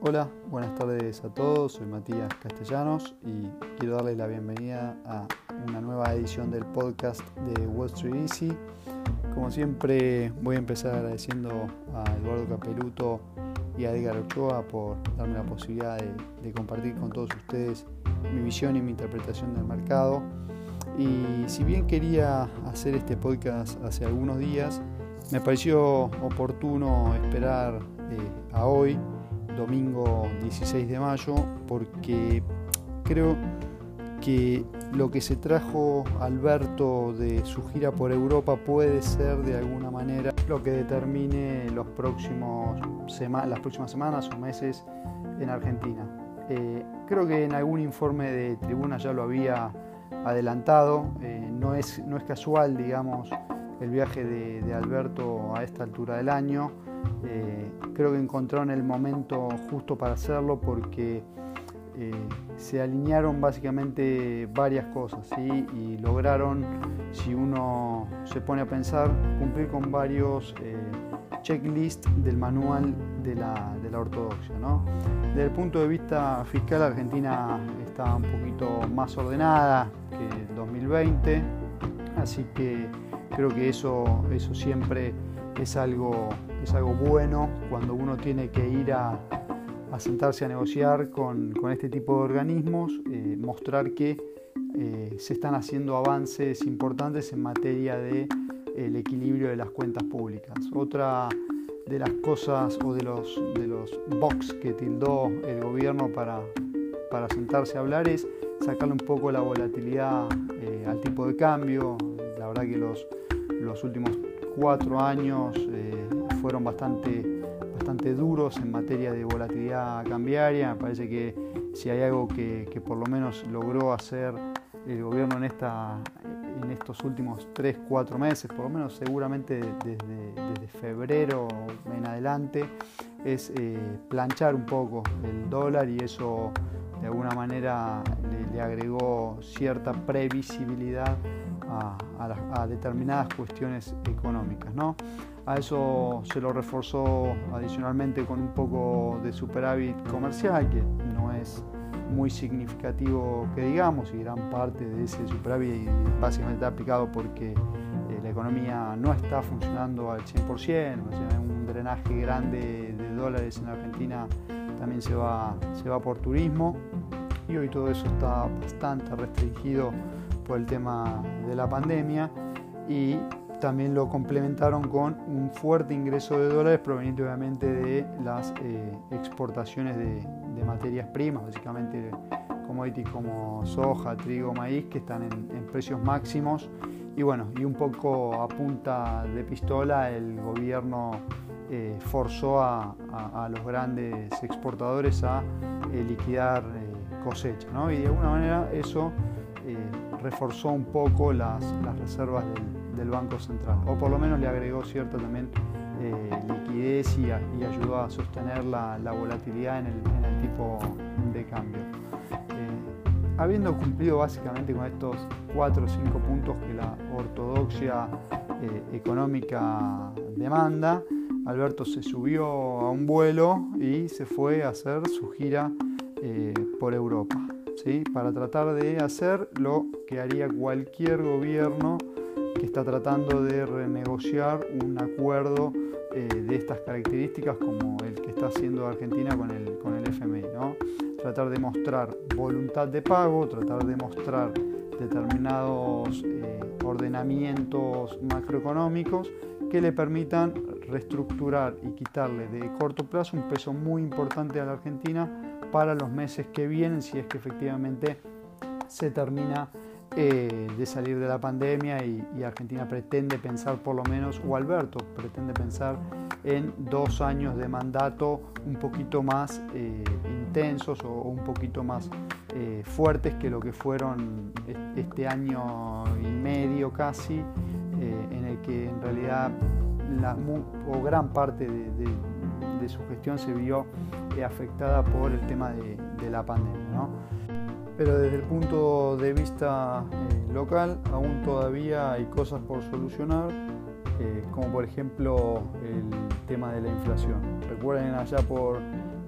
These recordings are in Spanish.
Hola, buenas tardes a todos, soy Matías Castellanos y quiero darles la bienvenida a una nueva edición del podcast de Wall Street Easy. Como siempre voy a empezar agradeciendo a Eduardo Capeluto y a Edgar Ochoa por darme la posibilidad de, compartir con todos ustedes mi visión y mi interpretación del mercado. Y si bien quería hacer este podcast hace algunos días, me pareció oportuno esperar eh, a hoy domingo 16 de mayo, porque creo que lo que se trajo Alberto de su gira por Europa puede ser de alguna manera lo que determine los próximos las próximas semanas o meses en Argentina. Eh, creo que en algún informe de tribuna ya lo había adelantado, eh, no, es, no es casual, digamos, el viaje de, de Alberto a esta altura del año. Eh, creo que encontraron el momento justo para hacerlo porque eh, se alinearon básicamente varias cosas y lograron, si uno se pone a pensar, cumplir con varios checklists del manual de la, ortodoxia. Desde el punto de vista fiscal, Argentina está un poquito más ordenada que el 2020, así que creo que eso, eso siempre es algo, es algo bueno cuando uno tiene que ir a, sentarse a negociar con, este tipo de organismos, eh, mostrar que eh, se están haciendo avances importantes en materia de el equilibrio de las cuentas públicas. Otra de las cosas o de los, de los box que tildó el gobierno para, para sentarse a hablar es sacarle un poco la volatilidad eh, al tipo de cambio. La verdad que los, los últimos cuatro años eh, fueron bastante, bastante duros en materia de volatilidad cambiaria. Me parece que si hay algo que, por lo menos logró hacer el gobierno en, esta, en estos últimos 3-4 meses, por lo menos seguramente desde, desde febrero en adelante, es eh, planchar un poco el dólar y eso de alguna manera le, agregó cierta previsibilidad a, determinadas cuestiones económicas. ¿no? A eso se lo reforzó adicionalmente con un poco de superávit comercial, que no es muy significativo que digamos, y gran parte de ese superávit básicamente está aplicado porque eh, la economía no está funcionando al 100%, un drenaje grande de dólares en Argentina también se va, se va por turismo y hoy todo eso está bastante restringido por el tema de la pandemia y también lo complementaron con un fuerte ingreso de dólares proveniente obviamente de las eh, exportaciones de, materias primas, básicamente commodities como soja, trigo, maíz, que están en, precios máximos. Y bueno, y un poco a punta de pistola el gobierno eh, forzó a, los grandes exportadores a eh, liquidar cosecha. ¿no? Y de alguna manera eso reforzó un poco las, reservas del, Banco Central, o por lo menos le agregó cierta también eh, liquidez y, ayudó a sostener la, volatilidad en el, tipo de cambio. Eh, habiendo cumplido básicamente con estos cuatro o cinco puntos que la ortodoxia eh, económica demanda, Alberto se subió a un vuelo y se fue a hacer su gira por Europa para tratar de hacer lo que haría cualquier gobierno que está tratando de renegociar un acuerdo eh, de estas características como el que está haciendo Argentina con el, con el FMI. ¿no? Tratar de mostrar voluntad de pago, tratar de mostrar determinados eh, ordenamientos macroeconómicos que le permitan reestructurar y quitarle de corto plazo un peso muy importante a la Argentina para los meses que vienen, si es que efectivamente se termina eh, de salir de la pandemia y, Argentina pretende pensar por lo menos, o Alberto pretende pensar en dos años de mandato un poquito más eh, intensos o un poquito más eh, fuertes que lo que fueron este año y medio casi, en el que en realidad la, o gran parte de su gestión se vio afectada por el tema de, la pandemia. Pero desde el punto de vista eh, local, aún todavía hay cosas por solucionar. como por ejemplo el tema de la inflación. Recuerden allá por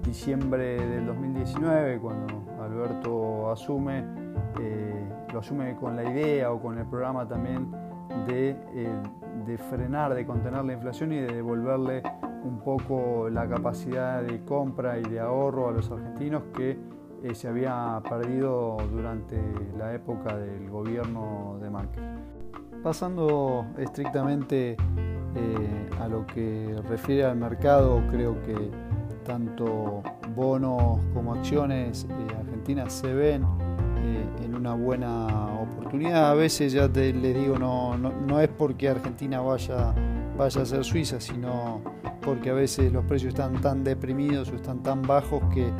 diciembre del 2019, cuando Alberto asume, lo asume con la idea o con el programa también de, de frenar, de contener la inflación y de devolverle un poco la capacidad de compra y de ahorro a los argentinos que eh, se había perdido durante la época del gobierno de Macri. Pasando estrictamente eh, a lo que refiere al mercado, creo que tanto bonos como acciones eh, argentinas se ven en una buena oportunidad. A veces ya te, les digo, no, no, no es porque Argentina vaya, vaya a ser Suiza, sino porque a veces los precios están tan deprimidos o están tan bajos que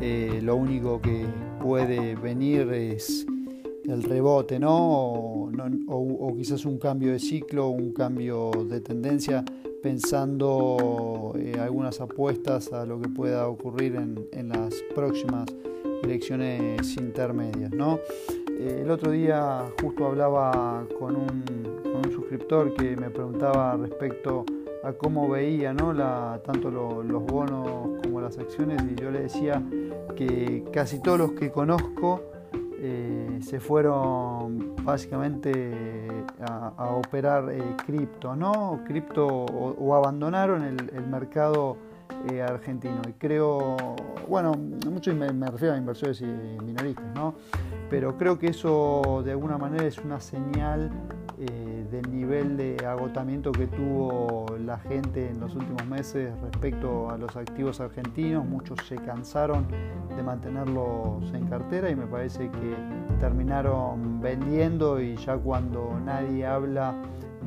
eh, lo único que puede venir es el rebote, ¿no? O, quizás un cambio de ciclo, un cambio de tendencia, pensando eh, algunas apuestas a lo que pueda ocurrir en, las próximas elecciones intermedias, ¿no? Eh, el otro día justo hablaba con un, con un suscriptor que me preguntaba respecto a cómo veía ¿no? la, tanto los bonos como las acciones y yo le decía que casi todos los que conozco eh, se fueron básicamente a, operar eh, cripto, ¿no? Cripto o, abandonaron el, mercado eh, argentino. Y creo, bueno, mucho me, me, refiero a inversores y minoristas, ¿no? Pero creo que eso de alguna manera es una señal eh, del nivel de agotamiento que tuvo la gente en los últimos meses respecto a los activos argentinos. Muchos se cansaron de mantenerlos en cartera y me parece que terminaron vendiendo y ya cuando nadie habla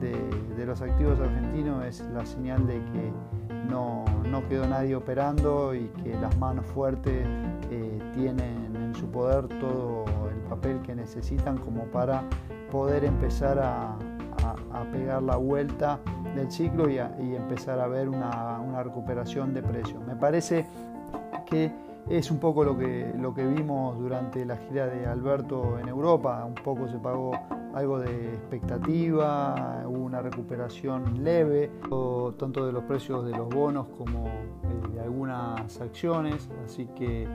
de, los activos argentinos es la señal de que no, quedó nadie operando y que las manos fuertes eh, tienen en su poder todo el papel que necesitan como para poder empezar a, pegar la vuelta del ciclo y, empezar a ver una, recuperación de precios. Me parece que es un poco lo que, lo que vimos durante la gira de Alberto en Europa, un poco se pagó algo de expectativa, una recuperación leve, tanto de los precios de los bonos como de algunas acciones, así que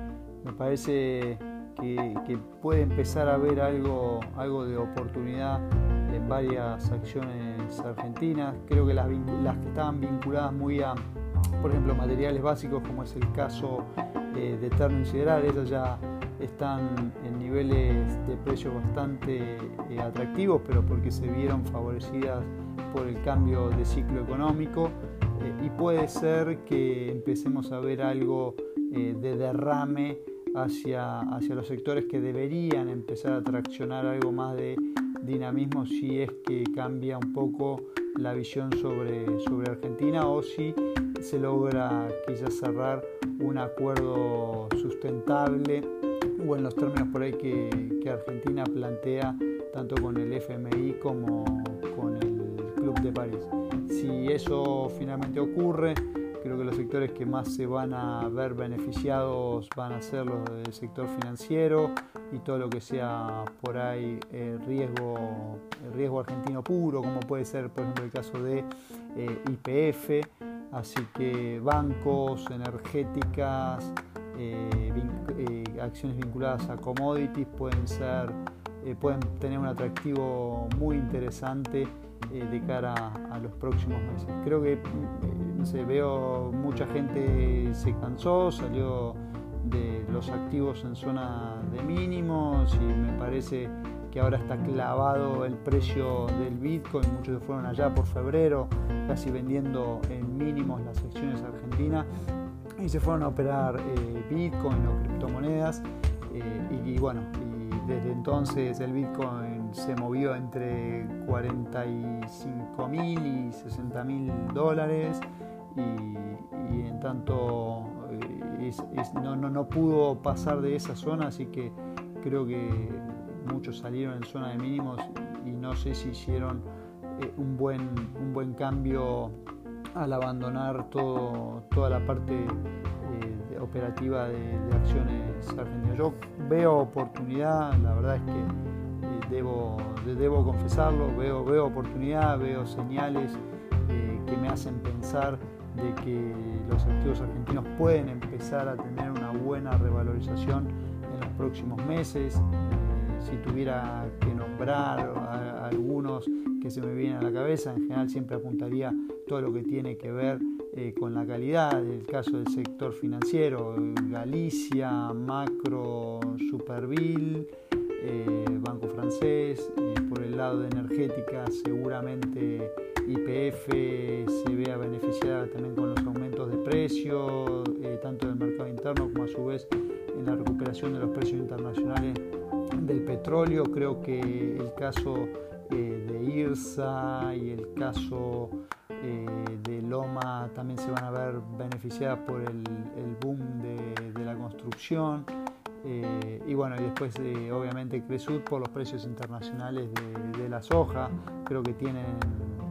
me parece que, puede empezar a haber algo, algo de oportunidad en varias acciones argentinas. Creo que las, las que estaban vinculadas muy a, por ejemplo, materiales básicos, como es el caso eh, de Terno Sideral, esas ya están en niveles de precio bastante eh, atractivos, pero porque se vieron favorecidas por el cambio de ciclo económico eh, y puede ser que empecemos a ver algo de derrame hacia, hacia los sectores que deberían empezar a traccionar algo más de dinamismo si es que cambia un poco la visión sobre, sobre Argentina o si se logra quizás cerrar un acuerdo sustentable o en los términos por ahí que, Argentina plantea tanto con el FMI como con el Club de París. Si eso finalmente ocurre, Creo que los sectores que más se van a ver beneficiados van a ser los del sector financiero y todo lo que sea por ahí el riesgo, el riesgo argentino puro, como puede ser por ejemplo el caso de eh, IPF. Así que bancos, energéticas, eh, eh, acciones vinculadas a commodities pueden ser, pueden tener un atractivo muy interesante eh, de cara a, los próximos meses. Creo que, eh, no sé, veo mucha gente se cansó, salió de los activos en zona de mínimos y me parece que ahora está clavado el precio del Bitcoin, muchos se fueron allá por febrero, casi vendiendo en mínimos las acciones argentinas y se fueron a operar eh, Bitcoin o criptomonedas y, bueno, desde entonces el Bitcoin se movió entre 45 mil y 60 mil dólares y, en tanto eh, no, no, pudo pasar de esa zona, así que creo que muchos salieron en zona de mínimos y no sé si hicieron eh, un, buen, un buen cambio al abandonar todo, toda la parte eh, operativa de, acciones argentinas. Yo veo oportunidad, la verdad es que eh, debo, debo confesarlo, veo, veo oportunidad, veo señales que me hacen pensar de que los activos argentinos pueden empezar a tener una buena revalorización en los próximos meses. Eh, si tuviera que nombrar algunos que se me vienen a la cabeza, en general siempre apuntaría todo lo que tiene que ver eh, con la calidad, el caso del sector financiero, Galicia, Macro, Superville, eh, Banco Francés, por el lado de energética seguramente IPF se vea beneficiada también con los aumentos de precios, eh, tanto del mercado interno como a su vez en la recuperación de los precios internacionales del petróleo. Creo que el caso eh, de IRSA y el caso eh, de Loma también se van a ver beneficiadas por el, boom de, la construcción. y bueno, y después obviamente Cresud por los precios internacionales de, la soja, creo que tienen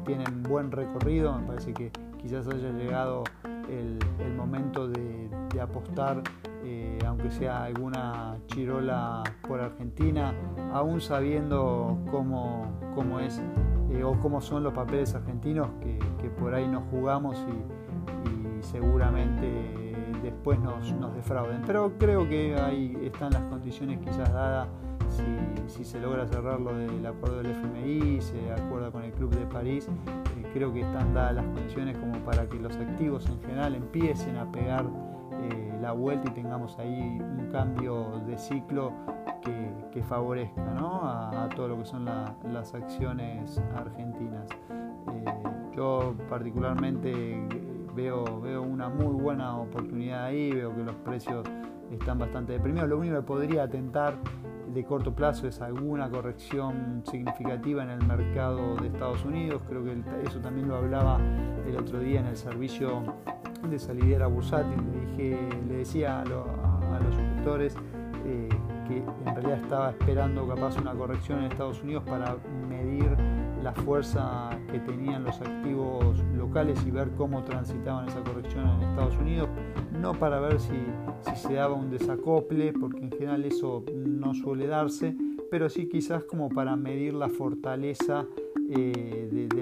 tienen buen recorrido, me parece que quizás haya llegado el, momento de, apostar, eh, aunque sea alguna chirola por Argentina, aún sabiendo cómo, cómo es eh, o cómo son los papeles argentinos que, por ahí nos jugamos y, seguramente después nos, defrauden. Pero creo que ahí están las condiciones quizás dadas si, se logra cerrar lo del acuerdo del FMI, se acuerda con el Club de París, eh, creo que están dadas las condiciones como para que los activos en general empiecen a pegar la vuelta y tengamos ahí un cambio de ciclo que, favorezca a, todo lo que son las acciones argentinas. Eh, yo particularmente veo, veo una muy buena oportunidad ahí, veo que los precios están bastante deprimidos. Lo único que podría atentar de corto plazo es alguna corrección significativa en el mercado de Estados Unidos. Creo que eso también lo hablaba el otro día en el servicio de salidera bursátil. Le, dije, le decía a, los suscriptores eh, que en realidad estaba esperando capaz una corrección en Estados Unidos para medir la fuerza que tenían los activos locales y ver cómo transitaban esa corrección en Estados Unidos, no para ver si, se daba un desacople, porque en general eso no suele darse, pero sí quizás como para medir la fortaleza eh, del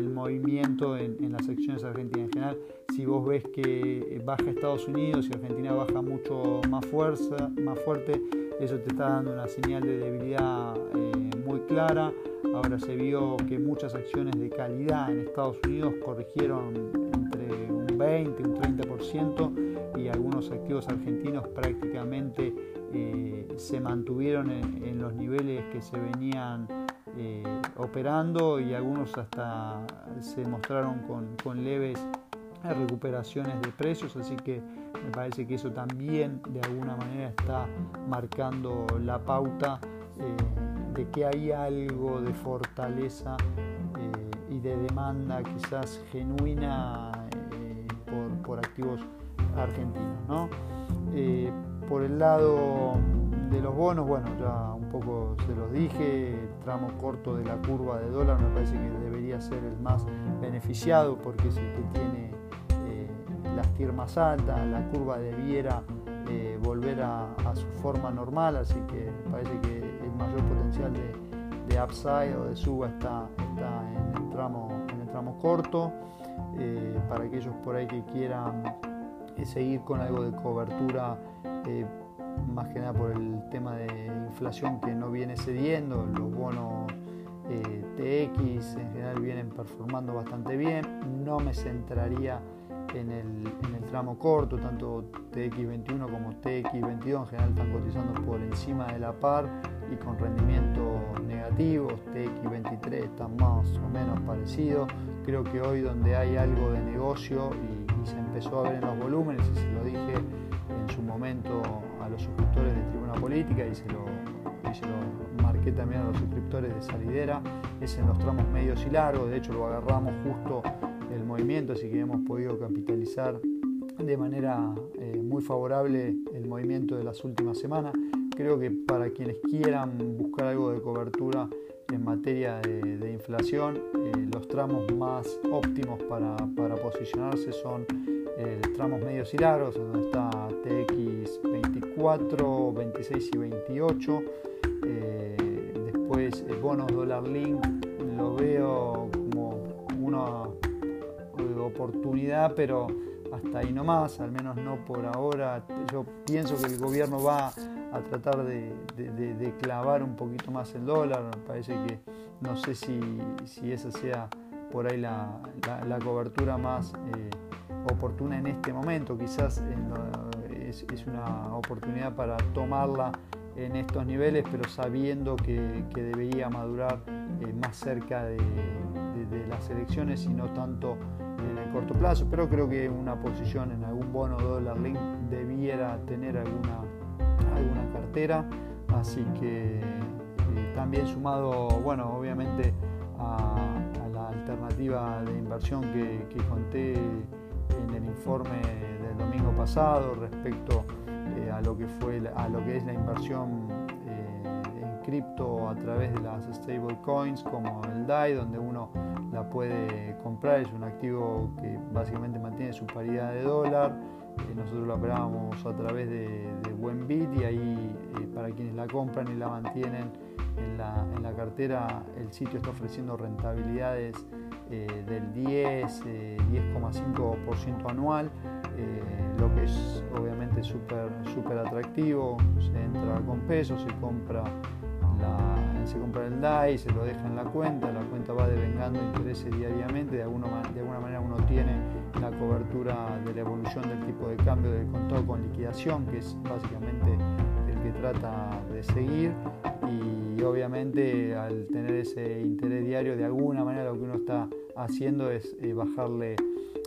en, las acciones argentinas. En general, si vos ves que baja Estados Unidos y Argentina baja mucho más fuerza, más fuerte, eso te está dando una señal de debilidad eh, muy clara. Ahora se vio que muchas acciones de calidad en Estados Unidos corrigieron entre un 20 y un 30% y algunos activos argentinos prácticamente eh, se mantuvieron en, los niveles que se venían eh, operando y algunos hasta se mostraron con, con leves recuperaciones de precios, así que me parece que eso también de alguna manera está marcando la pauta eh, de que hay algo de fortaleza eh, y de demanda quizás genuina eh, por, activos argentinos. por el lado de los bonos, bueno, ya se los dije, tramo corto de la curva de dólar me parece que debería ser el más beneficiado porque es el que tiene las TIR más altas, la curva debiera eh, volver a, su forma normal, así que parece que el mayor potencial de, upside o de suba está, en, el tramo, en el tramo corto. Eh, para aquellos por ahí que quieran eh, seguir con algo de cobertura, más que nada por el tema de inflación que no viene cediendo, los bonos TX en general vienen performando bastante bien, no me centraría en el, tramo corto, tanto TX21 como TX22 en general están cotizando por encima de la par y con rendimientos negativos, TX23 está más o menos parecido. Creo que hoy donde hay algo de negocio y, se empezó a ver en los volúmenes, y se lo dije en su momento a los suscriptores de Tribuna Política y se lo, marqué también a los suscriptores de Salidera, es en los tramos medios y largos, de hecho lo agarramos justo el movimiento, así que hemos podido capitalizar de manera eh, muy favorable el movimiento de las últimas semanas. Creo que para quienes quieran buscar algo de cobertura en materia de, inflación, eh, los tramos más óptimos para, para posicionarse son eh, tramos medios y largos, donde está TX20 4, 26 y 28. Eh, después eh, bonos dólar link lo veo como una eh, oportunidad, pero hasta ahí nomás, al menos no por ahora. Yo pienso que el gobierno va a tratar de, clavar un poquito más el dólar. Parece que no sé si, esa sea por ahí la, cobertura más eh, oportuna en este momento. Quizás en lo, es, una oportunidad para tomarla en estos niveles, pero sabiendo que, debería madurar eh, más cerca de, las elecciones y no tanto en el corto plazo. Pero creo que una posición en algún bono dólar link debiera tener alguna, alguna cartera, así que eh, también sumado, bueno, obviamente a, la alternativa de inversión que, conté informe del domingo pasado respecto eh, a lo que fue a lo que es la inversión eh, en cripto a través de las stable coins como el DAI donde uno la puede comprar. Es un activo que básicamente mantiene su paridad de dólar. Eh, nosotros lo operábamos a través de, de Buenbit y ahí para quienes la compran y la mantienen en la, en la cartera el sitio está ofreciendo rentabilidades del 10, 10,5% anual eh, lo que es obviamente súper super atractivo, se entra con pesos, se compra, se compra el DAI, se lo deja en la cuenta, la cuenta va devengando intereses diariamente, de alguna, de alguna manera uno tiene la cobertura de la evolución del tipo de cambio del contado con liquidación, que es básicamente el que trata de seguir obviamente al tener ese interés diario de alguna manera lo que uno está haciendo es eh, bajarle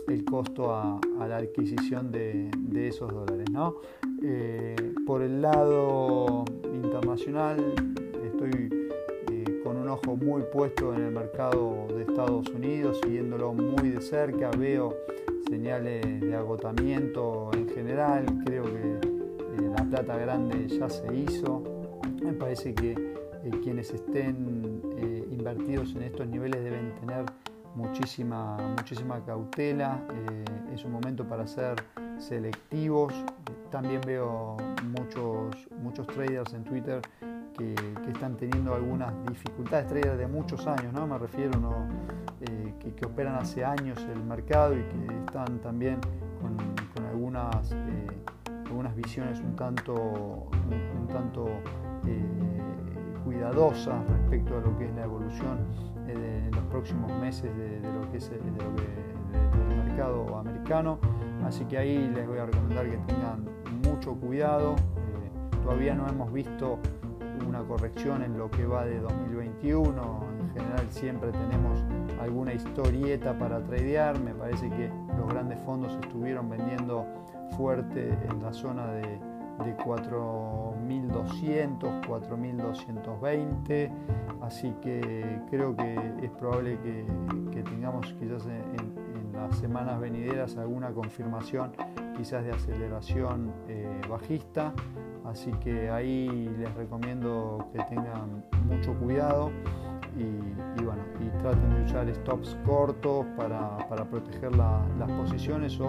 el costo a, la adquisición de, esos dólares. Eh, por el lado internacional estoy eh, con un ojo muy puesto en el mercado de Estados Unidos, siguiéndolo muy de cerca, veo señales de agotamiento en general, creo que eh, la plata grande ya se hizo, me parece que quienes estén invertidos en estos niveles deben tener muchísima, muchísima cautela, eh, es un momento para ser selectivos. También veo muchos, muchos traders en Twitter que, están teniendo algunas dificultades, traders de muchos años, ¿no? me refiero, eh, que, operan hace años el mercado y que están también con, algunas, eh, algunas visiones un tanto, un, tanto cuidadosas respecto a lo que es la evolución en los próximos meses de, lo que es el, mercado americano. Así que ahí les voy a recomendar que tengan mucho cuidado. Eh, todavía no hemos visto una corrección en lo que va de 2021. En general siempre tenemos alguna historieta para tradear. Me parece que los grandes fondos estuvieron vendiendo fuerte en la zona de de 4.200, 4.220, así que creo que es probable que, tengamos quizás en, las semanas venideras alguna confirmación quizás de aceleración eh, bajista, así que ahí les recomiendo que tengan mucho cuidado y, bueno, y traten de usar stops cortos para, proteger las posiciones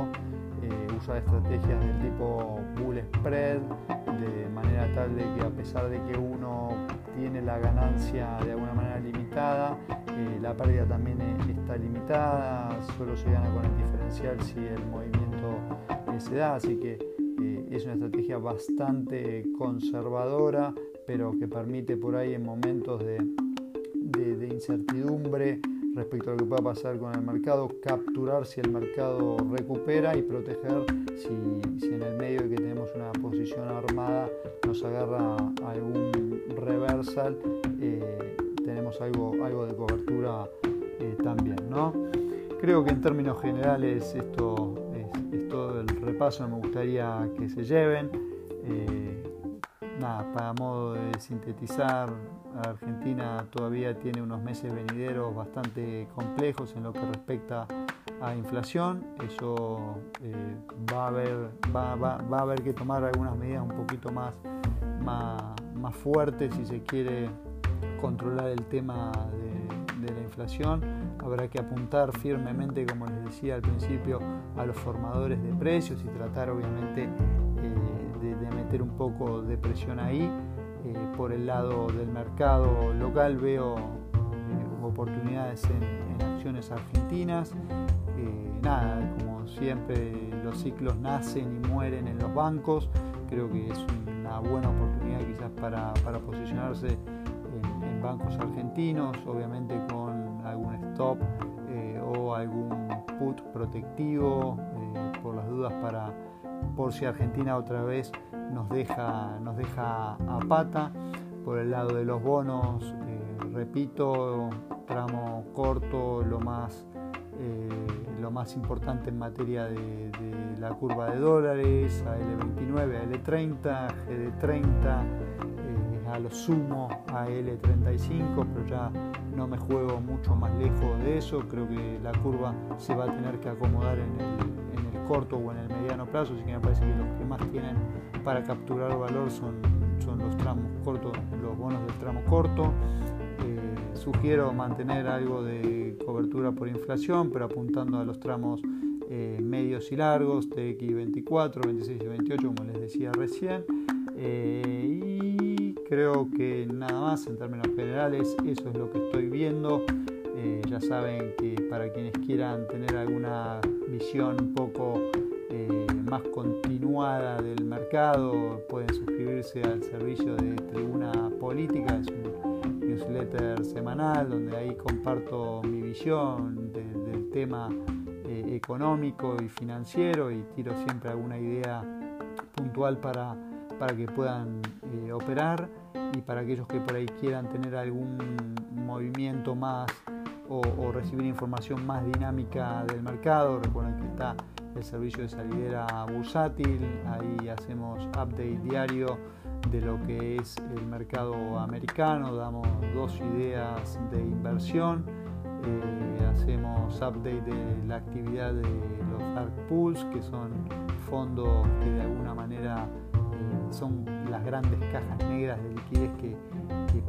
eh, usar estrategias del tipo bull spread, de manera tal de que a pesar de que uno tiene la ganancia de alguna manera limitada, eh, la pérdida también está limitada, solo se gana con el diferencial si el movimiento eh, se da, así que es una estrategia bastante conservadora, pero que permite por ahí en momentos de incertidumbre respecto a lo que pueda pasar con el mercado, capturar si el mercado recupera y proteger si, en el medio de que tenemos una posición armada nos agarra algún reversal, eh, tenemos algo, algo de cobertura eh, también. ¿no? Creo que en términos generales esto es, todo el repaso me gustaría que se lleven. Eh, nada, para modo de sintetizar, Argentina todavía tiene unos meses venideros bastante complejos en lo que respecta a inflación. Eso eh, va, a haber, va, a haber que tomar algunas medidas un poquito más, más, más fuertes si se quiere controlar el tema de, la inflación. Habrá que apuntar firmemente, como les decía al principio, a los formadores de precios y tratar obviamente de meter un poco de presión ahí. Eh, por el lado del mercado local veo eh, oportunidades en, acciones argentinas. Eh, nada, siempre, los ciclos nacen y mueren en los bancos. Creo que es una buena oportunidad quizás para, posicionarse en, bancos argentinos, obviamente con algún stop eh, o algún put protectivo eh, por las dudas para por si Argentina otra vez nos deja, nos deja a pata. Por el lado de los bonos, eh, repito, tramo corto, lo más, eh, lo más importante en materia de, la curva de dólares, AL29, AL30, GD30, a lo sumo AL35, pero ya no me juego mucho más lejos de eso. Creo que la curva se va a tener que acomodar en el, en el corto o en el mediano plazo, así que me parece que los que más tienen para capturar valor son, son los tramos cortos, los bonos del tramo corto. Eh, sugiero mantener algo de cobertura por inflación, pero apuntando a los tramos eh, medios y largos, TX24, 26 y 28, como les decía recién. Eh, creo que nada más en términos generales, eso es lo que estoy viendo. ya saben que para quienes quieran tener alguna visión un poco más continuada del mercado, pueden suscribirse al servicio de Tribuna Política, es un newsletter semanal donde ahí comparto mi visión del tema eh, económico y financiero y tiro siempre alguna idea puntual para, para que puedan eh, operar y para aquellos que por ahí quieran tener algún movimiento más o, recibir información más dinámica del mercado, recuerden que está el servicio de salidera bursátil, ahí hacemos update diario de lo que es el mercado americano, damos dos ideas de inversión, eh, hacemos update de la actividad de los dark pools, que son fondos que de alguna manera son las grandes cajas negras de liquidez que,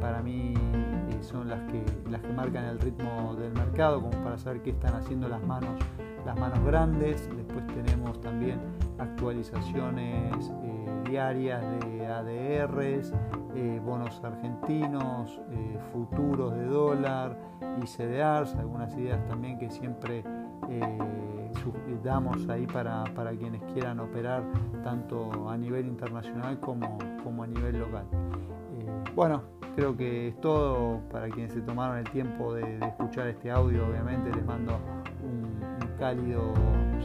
para mí eh, son las que, las que marcan el ritmo del mercado, como para saber qué están haciendo las manos las manos grandes, después tenemos también actualizaciones eh, diarias de ADRs, eh, bonos argentinos, futuros de dólar y CDRs, algunas ideas también que siempre damos ahí para, quienes quieran operar tanto a nivel internacional como, como a nivel local. bueno, creo que es todo para quienes se tomaron el tiempo de, escuchar este audio, obviamente les mando cálido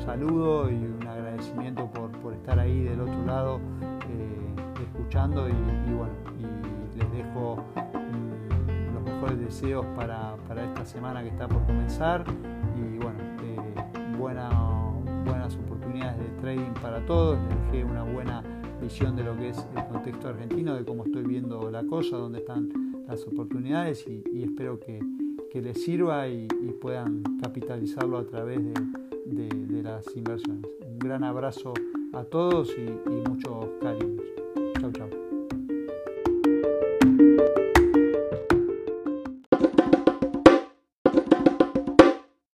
saludo y un agradecimiento por, estar ahí del otro lado eh, escuchando y, bueno, les dejo mm, los mejores deseos para, esta semana que está por comenzar de trading para todos, les dejé una buena visión de lo que es el contexto argentino, de cómo estoy viendo la cosa, dónde están las oportunidades y espero que que les sirva y, puedan capitalizarlo a través de, las inversiones. Un gran abrazo a todos y, y muchos cariños. Chau, chau.